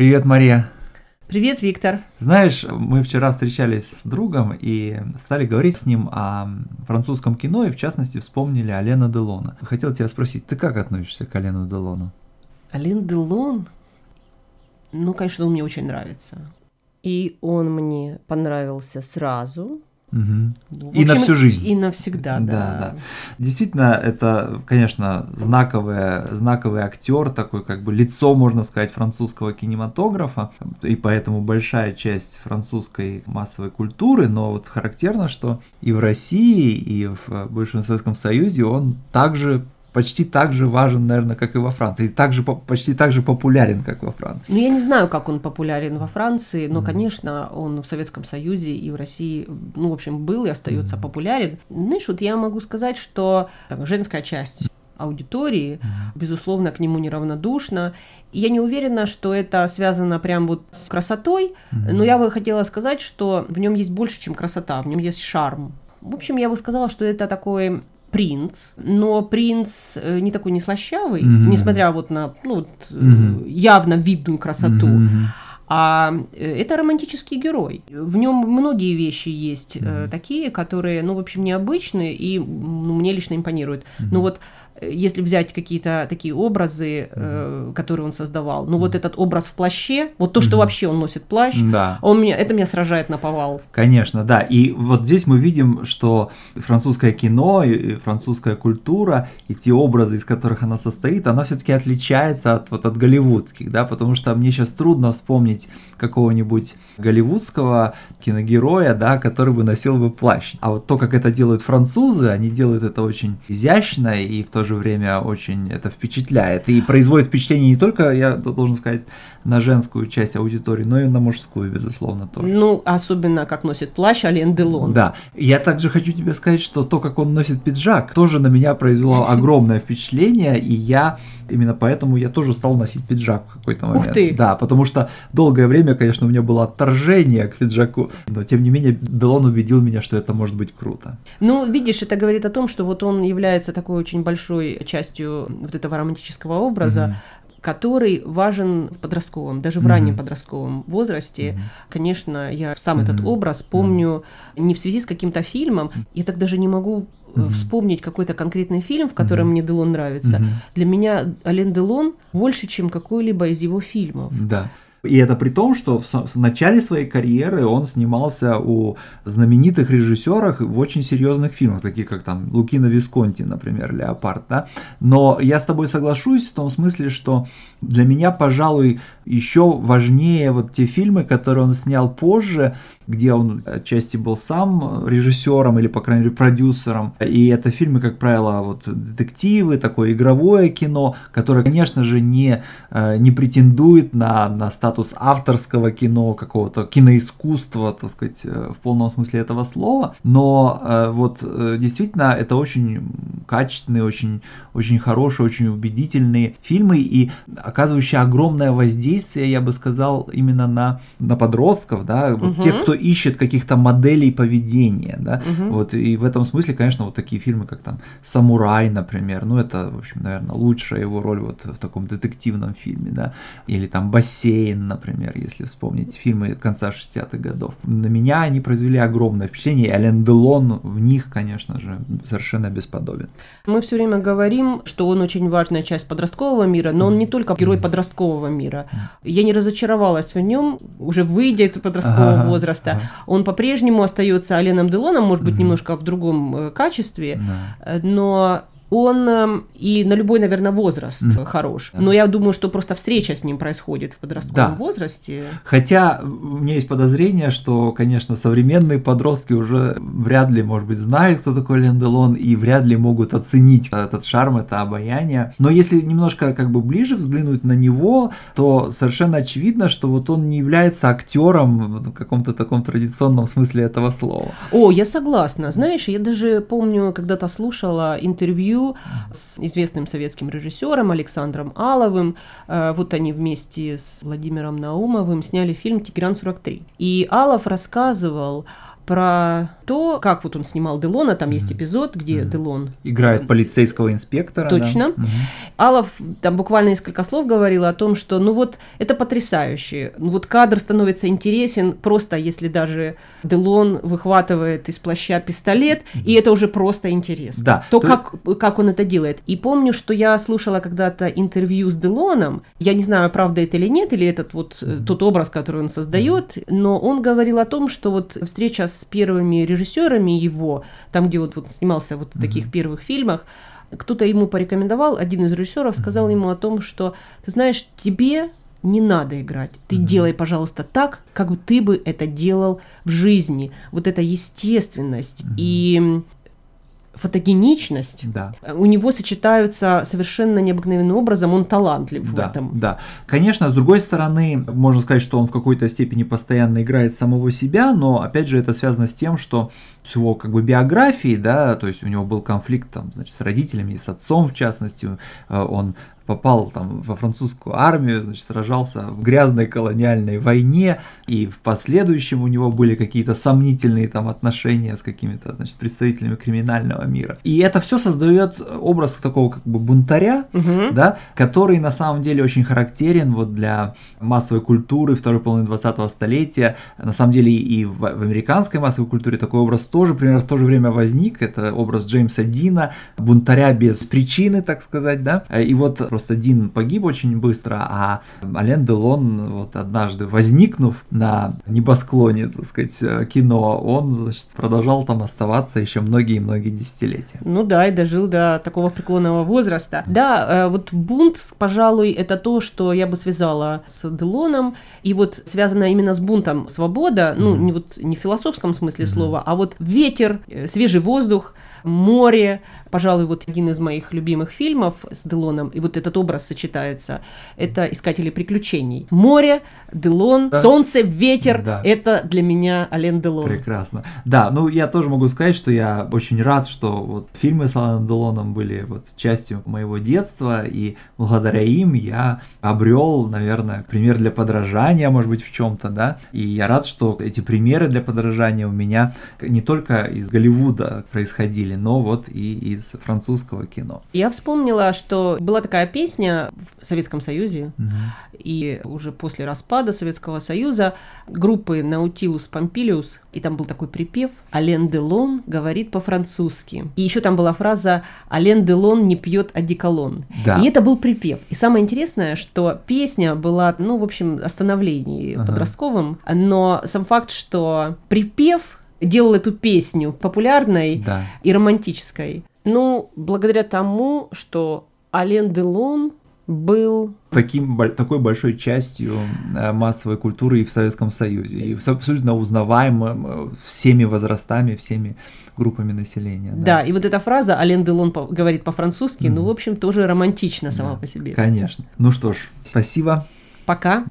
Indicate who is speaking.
Speaker 1: Привет, Мария.
Speaker 2: Привет, Виктор.
Speaker 1: Знаешь, мы вчера встречались с другом и стали говорить с ним о французском кино, и в частности вспомнили Алена Делона. Хотел тебя спросить, ты как относишься к Алену Делону?
Speaker 2: Ален Делон? Ну, конечно, он мне очень нравится. И он мне понравился сразу,
Speaker 1: Угу. И на всю жизнь.
Speaker 2: И навсегда, да.
Speaker 1: да. да. Действительно, это, конечно, знаковый, знаковый актер, такой как бы лицо, можно сказать, французского кинематографа, и поэтому большая часть французской массовой культуры, но вот характерно, что и в России, и в бывшем Советском Союзе он также почти так же важен, наверное, как и во Франции, и также, почти так же популярен, как во Франции.
Speaker 2: Ну, я не знаю, как он популярен во Франции, но, mm-hmm. конечно, он в Советском Союзе и в России, ну, в общем, был и остается mm-hmm. популярен. Знаешь, вот я могу сказать, что там, женская часть аудитории, mm-hmm. безусловно, к нему неравнодушна. Я не уверена, что это связано прям вот с красотой, mm-hmm. но я бы хотела сказать, что в нем есть больше, чем красота, в нем есть шарм. В общем, я бы сказала, что это такой принц, но принц э, не такой не слащавый, mm-hmm. несмотря вот на ну, вот, mm-hmm. явно видную красоту. Mm-hmm. А э, это романтический герой. В нем многие вещи есть mm-hmm. такие, которые, ну, в общем, необычные и ну, мне лично импонируют. Mm-hmm. Ну вот если взять какие-то такие образы, э, которые он создавал, ну вот этот образ в плаще, вот то, что вообще он носит плащ, да. он меня, это меня сражает на повал.
Speaker 1: Конечно, да. И вот здесь мы видим, что французское кино и французская культура и те образы, из которых она состоит, она все-таки отличается от вот от голливудских, да, потому что мне сейчас трудно вспомнить какого-нибудь голливудского киногероя, да, который бы носил бы плащ. А вот то, как это делают французы, они делают это очень изящно и в то же время очень это впечатляет. И производит впечатление не только, я должен сказать, на женскую часть аудитории, но и на мужскую, безусловно, тоже.
Speaker 2: Ну, особенно как носит плащ Ален Делон.
Speaker 1: Да. Я также хочу тебе сказать, что то, как он носит пиджак, тоже на меня произвело огромное впечатление, и я именно поэтому я тоже стал носить пиджак в какой-то момент.
Speaker 2: Ух ты!
Speaker 1: Да, потому что долгое время, конечно, у меня было отторжение к пиджаку, но тем не менее Делон убедил меня, что это может быть круто.
Speaker 2: Ну, видишь, это говорит о том, что вот он является такой очень большой частью вот этого романтического образа, mm-hmm который важен в подростковом, даже в mm-hmm. раннем подростковом возрасте. Mm-hmm. Конечно, я сам mm-hmm. этот образ помню mm-hmm. не в связи с каким-то фильмом, я так даже не могу mm-hmm. вспомнить какой-то конкретный фильм, в котором mm-hmm. мне Делон нравится. Mm-hmm. Для меня Ален Делон больше, чем какой-либо из его фильмов.
Speaker 1: Да. И это при том, что в, в начале своей карьеры он снимался у знаменитых режиссеров в очень серьезных фильмах, таких как там Лукино Висконти, например, Леопард. Да? Но я с тобой соглашусь в том смысле, что для меня, пожалуй, еще важнее вот те фильмы, которые он снял позже, где он отчасти был сам режиссером или, по крайней мере, продюсером. И это фильмы, как правило, вот детективы, такое игровое кино, которое, конечно же, не, э, не претендует на, на статус статус авторского кино, какого-то киноискусства, так сказать, э, в полном смысле этого слова. Но э, вот э, действительно это очень качественные, очень, очень хорошие, очень убедительные фильмы и оказывающие огромное воздействие, я бы сказал, именно на, на подростков, да, вот угу. тех, кто ищет каких-то моделей поведения, да, угу. вот и в этом смысле, конечно, вот такие фильмы, как там «Самурай», например, ну это, в общем, наверное, лучшая его роль вот в таком детективном фильме, да, или там «Бассейн», например, если вспомнить фильмы конца 60-х годов. На меня они произвели огромное впечатление, и Ален Делон в них, конечно же, совершенно бесподобен.
Speaker 2: Мы все время говорим, что он очень важная часть подросткового мира, но он не только герой подросткового мира. Я не разочаровалась в нем, уже выйдя из подросткового ага, возраста. Ага. Он по-прежнему остается Аленом Делоном, может быть, немножко в другом э, качестве, да. но он эм, и на любой, наверное, возраст mm. хорош. Но я думаю, что просто встреча с ним происходит в подростковом да. возрасте.
Speaker 1: Хотя у меня есть подозрение, что, конечно, современные подростки уже вряд ли, может быть, знают, кто такой Ленделон, и вряд ли могут оценить этот шарм, это обаяние. Но если немножко как бы ближе взглянуть на него, то совершенно очевидно, что вот он не является актером в каком-то таком традиционном смысле этого слова.
Speaker 2: О, я согласна. Знаешь, я даже помню, когда-то слушала интервью интервью с известным советским режиссером Александром Аловым. Э, вот они вместе с Владимиром Наумовым сняли фильм «Тигран-43». И Алов рассказывал про то, как вот он снимал Делона, там есть эпизод, где Делон
Speaker 1: Играет полицейского инспектора. да.
Speaker 2: Точно.
Speaker 1: Мгм.
Speaker 2: Алов там буквально несколько слов говорила о том, что ну вот это потрясающе. Ну вот кадр становится интересен просто если даже Делон выхватывает из плаща пистолет, и это уже просто интересно.
Speaker 1: Да.
Speaker 2: То,
Speaker 1: То-
Speaker 2: как, как он это делает. И помню, что я слушала когда-то интервью с Делоном, я не знаю, правда это или нет, или этот вот э, тот образ, который он создает, но он говорил о том, что вот встреча с первыми режиссерами его, там, где вот, вот снимался вот в таких первых фильмах, кто-то ему порекомендовал, один из режиссеров сказал ему о том, что ты знаешь, тебе не надо играть. Ты делай, пожалуйста, так, как ты бы это делал в жизни. Вот эта естественность и м, фотогеничность
Speaker 1: Да.
Speaker 2: у него сочетаются совершенно необыкновенным образом. Он талантлив
Speaker 1: Да,
Speaker 2: в этом.
Speaker 1: да. Конечно, с другой стороны, можно сказать, что он в какой-то степени постоянно играет самого себя, но опять же это связано с тем, что с его как бы биографией, да, то есть у него был конфликт там, значит, с родителями, с отцом в частности, э, он попал там во французскую армию, значит, сражался в грязной колониальной войне, и в последующем у него были какие-то сомнительные там отношения с какими-то, значит, представителями криминального мира. И это все создает образ такого как бы бунтаря,
Speaker 2: Мгм.
Speaker 1: да, который на самом деле очень характерен вот для массовой культуры второй половины 20-го столетия. На самом деле и в, в американской массовой культуре такой образ тоже примерно в то же время возник. Это образ Джеймса Дина, бунтаря без причины, так сказать, да. И вот просто Дин погиб очень быстро, а Ален Делон вот однажды возникнув на небосклоне, так сказать, э, кино, он значит, продолжал там оставаться еще многие-многие десятилетия.
Speaker 2: Ну да, и дожил до такого преклонного возраста. Да, э, вот бунт, пожалуй, это то, что я бы связала с Делоном. И вот связано именно с бунтом свобода, ну, не вот не в философском смысле слова, а вот ветер, э, свежий воздух, море, пожалуй, вот один из моих любимых фильмов с Делоном, и вот этот образ сочетается, это «Искатели приключений». Море, Делон,
Speaker 1: Да.
Speaker 2: солнце, ветер,
Speaker 1: Да.
Speaker 2: это для меня Ален Делон.
Speaker 1: Прекрасно. Да, ну я тоже могу сказать, что я очень рад, что вот фильмы с Аланом Делоном были вот частью моего детства, и благодаря им я обрел, наверное, пример для подражания, может быть, в чем-то, да. И я рад, что эти примеры для подражания у меня не только из Голливуда происходили, но вот и из французского кино.
Speaker 2: Я вспомнила, что была такая песня в Советском Союзе,
Speaker 1: Мгм.
Speaker 2: и уже после распада Советского Союза группы Наутилус Помпилиус, и там был такой припев «Ален Делон говорит по-французски». И еще там была фраза «Ален Делон не пьет одеколон».
Speaker 1: Да.
Speaker 2: И это был припев. И самое интересное, что песня была, ну, в общем, остановлении
Speaker 1: Ага.
Speaker 2: подростковым, но сам факт, что припев делал эту песню популярной,
Speaker 1: Да.
Speaker 2: и романтической. Ну, благодаря тому, что Ален Делон был
Speaker 1: таким, такой большой частью э, массовой культуры и в Советском Союзе, и абсолютно узнаваемым э, всеми возрастами, всеми группами населения.
Speaker 2: Да, и вот эта фраза «Ален Делон говорит по-французски», ну,
Speaker 1: Мгм.
Speaker 2: в общем, тоже романтична сама
Speaker 1: Да,
Speaker 2: по себе.
Speaker 1: Конечно. Ну что ж, спасибо.
Speaker 2: Пока.